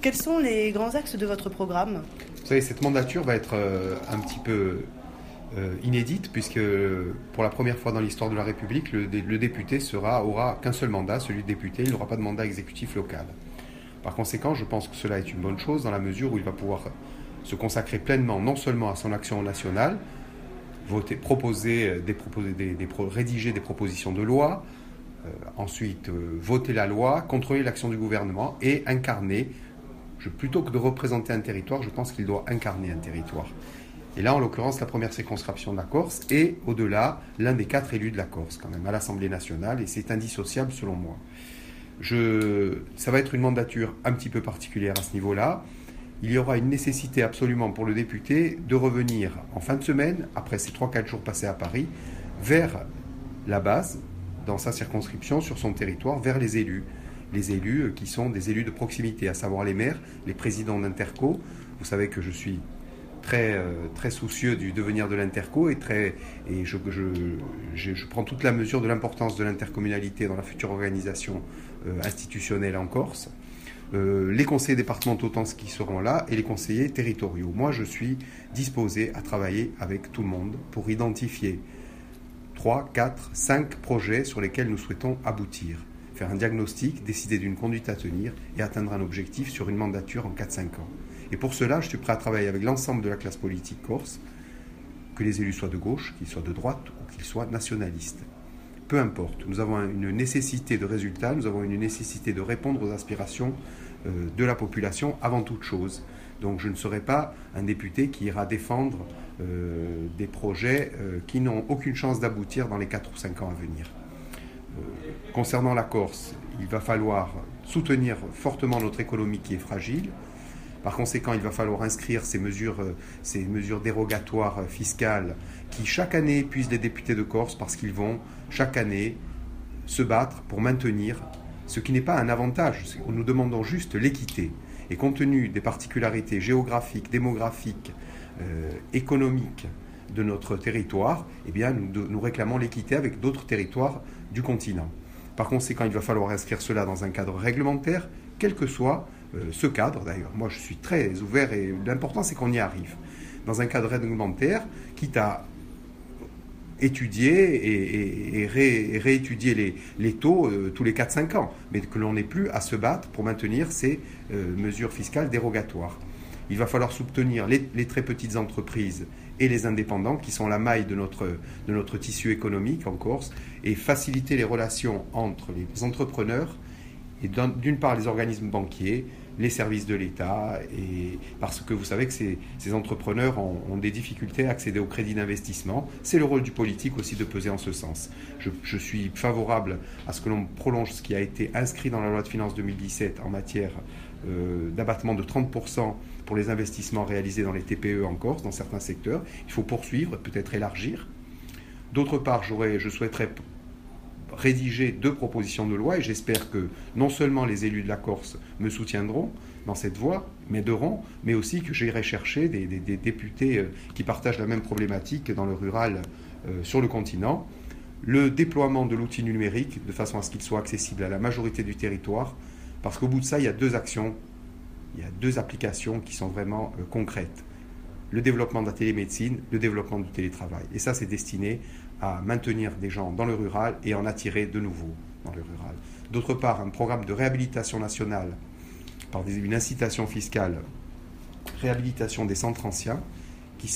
quels sont les grands axes de votre programme Vous savez, cette mandature va être un petit peu inédite puisque pour la première fois dans l'histoire de la République, le, député aura qu'un seul mandat, celui de député, il n'aura pas de mandat exécutif local. Par conséquent, je pense que cela est une bonne chose dans la mesure où il va pouvoir se consacrer pleinement non seulement à son action nationale, voter, proposer, euh, rédiger des propositions de loi, euh, ensuite euh, voter la loi, contrôler l'action du gouvernement et incarner, je, plutôt que de représenter un territoire, je pense qu'il doit incarner un territoire. Et là, en l'occurrence, la première circonscription de la Corse et, au-delà, l'un des quatre élus de la Corse, quand même, à l'Assemblée nationale, et c'est indissociable selon moi. Je, ça va être une mandature un petit peu particulière à ce niveau-là il y aura une nécessité absolument pour le député de revenir en fin de semaine, après ces 3-4 jours passés à Paris, vers la base, dans sa circonscription, sur son territoire, vers les élus. Les élus euh, qui sont des élus de proximité, à savoir les maires, les présidents d'Interco. Vous savez que je suis très, euh, très soucieux du devenir de l'Interco et, je, prends toute la mesure de l'importance de l'intercommunalité dans la future organisation euh, institutionnelle en Corse. Les conseillers départementaux tant qui seront là et les conseillers territoriaux. Moi, je suis disposé à travailler avec tout le monde pour identifier 3, 4, 5 projets sur lesquels nous souhaitons aboutir, faire un diagnostic, décider d'une conduite à tenir et atteindre un objectif sur une mandature en 4-5 ans. Et pour cela, je suis prêt à travailler avec l'ensemble de la classe politique corse, que les élus soient de gauche, qu'ils soient de droite ou qu'ils soient nationalistes peu importe. Nous avons une nécessité de résultats, nous avons une nécessité de répondre aux aspirations euh, de la population avant toute chose. Donc je ne serai pas un député qui ira défendre euh, des projets euh, qui n'ont aucune chance d'aboutir dans les 4 ou 5 ans à venir. concernant la Corse, il va falloir soutenir fortement notre économie qui est fragile. Par conséquent, il va falloir inscrire ces mesures, ces mesures dérogatoires fiscales qui chaque année épuisent les députés de Corse parce qu'ils vont chaque année se battre pour maintenir ce qui n'est pas un avantage. Nous demandons juste l'équité. Et compte tenu des particularités géographiques, démographiques, euh, économiques de notre territoire, eh bien, nous, réclamons l'équité avec d'autres territoires du continent. Par conséquent, il va falloir inscrire cela dans un cadre réglementaire, quel que soit euh, ce cadre d'ailleurs. Moi, je suis très ouvert et l'important, c'est qu'on y arrive. Dans un cadre réglementaire, quitte à étudier et, réétudier les, taux euh, tous les 4-5 ans, mais que l'on n'ait plus à se battre pour maintenir ces euh, mesures fiscales dérogatoires. Il va falloir soutenir les, très petites entreprises et les indépendants qui sont la maille de notre, de notre tissu économique en Corse et faciliter les relations entre les entrepreneurs et d'une part les organismes banquiers, les services de l'État, et parce que vous savez que ces, entrepreneurs ont, des difficultés à accéder au crédit d'investissement. C'est le rôle du politique aussi de peser en ce sens. Je, suis favorable à ce que l'on prolonge ce qui a été inscrit dans la loi de finances 2017 en matière euh, d'abattement de 30% pour les investissements réalisés dans les TPE en Corse, dans certains secteurs. Il faut poursuivre, peut-être élargir. D'autre part, je souhaiterais rédiger deux propositions de loi et j'espère que non seulement les élus de la Corse me soutiendront dans cette voie, m'aideront, mais aussi que j'irai chercher des, députés euh, qui partagent la même problématique dans le rural euh, sur le continent. Le déploiement de l'outil numérique de façon à ce qu'il soit accessible à la majorité du territoire, parce qu'au bout de ça, il y a deux actions, il y a deux applications qui sont vraiment euh, concrètes le développement de la télémédecine, le développement du télétravail. Et ça, c'est destiné à maintenir des gens dans le rural et en attirer de nouveaux dans le rural. D'autre part, un programme de réhabilitation nationale par une incitation fiscale, réhabilitation des centres anciens, qui,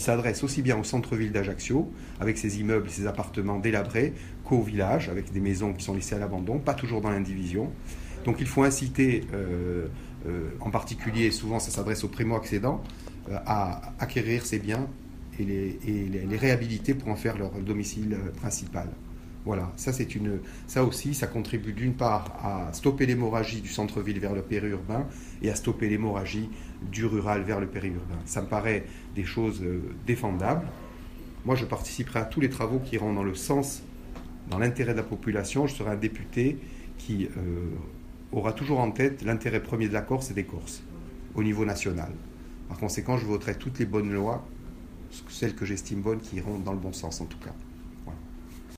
s'adresse aussi bien au centre-ville d'Ajaccio, avec ses immeubles, ses appartements délabrés, qu'au village, avec des maisons qui sont laissées à l'abandon, pas toujours dans l'indivision. Donc il faut inciter, euh, euh, en particulier, souvent ça s'adresse aux primo-accédants, à acquérir ces biens et les, réhabiliter pour en faire leur domicile euh, principal. Voilà, ça une, ça aussi, ça contribue d'une part à stopper l'hémorragie du centre-ville vers le périurbain et à stopper l'hémorragie du rural vers le périurbain. Ça me paraît des choses euh, défendables. Moi, je participerai à tous les travaux qui iront dans le sens, dans l'intérêt de la population. Je serai un député qui aura toujours en tête l'intérêt premier de la Corse et des Corses au niveau national. Par conséquent, je voterai toutes les bonnes lois, celles que j'estime bonnes, qui iront dans le bon sens en tout cas.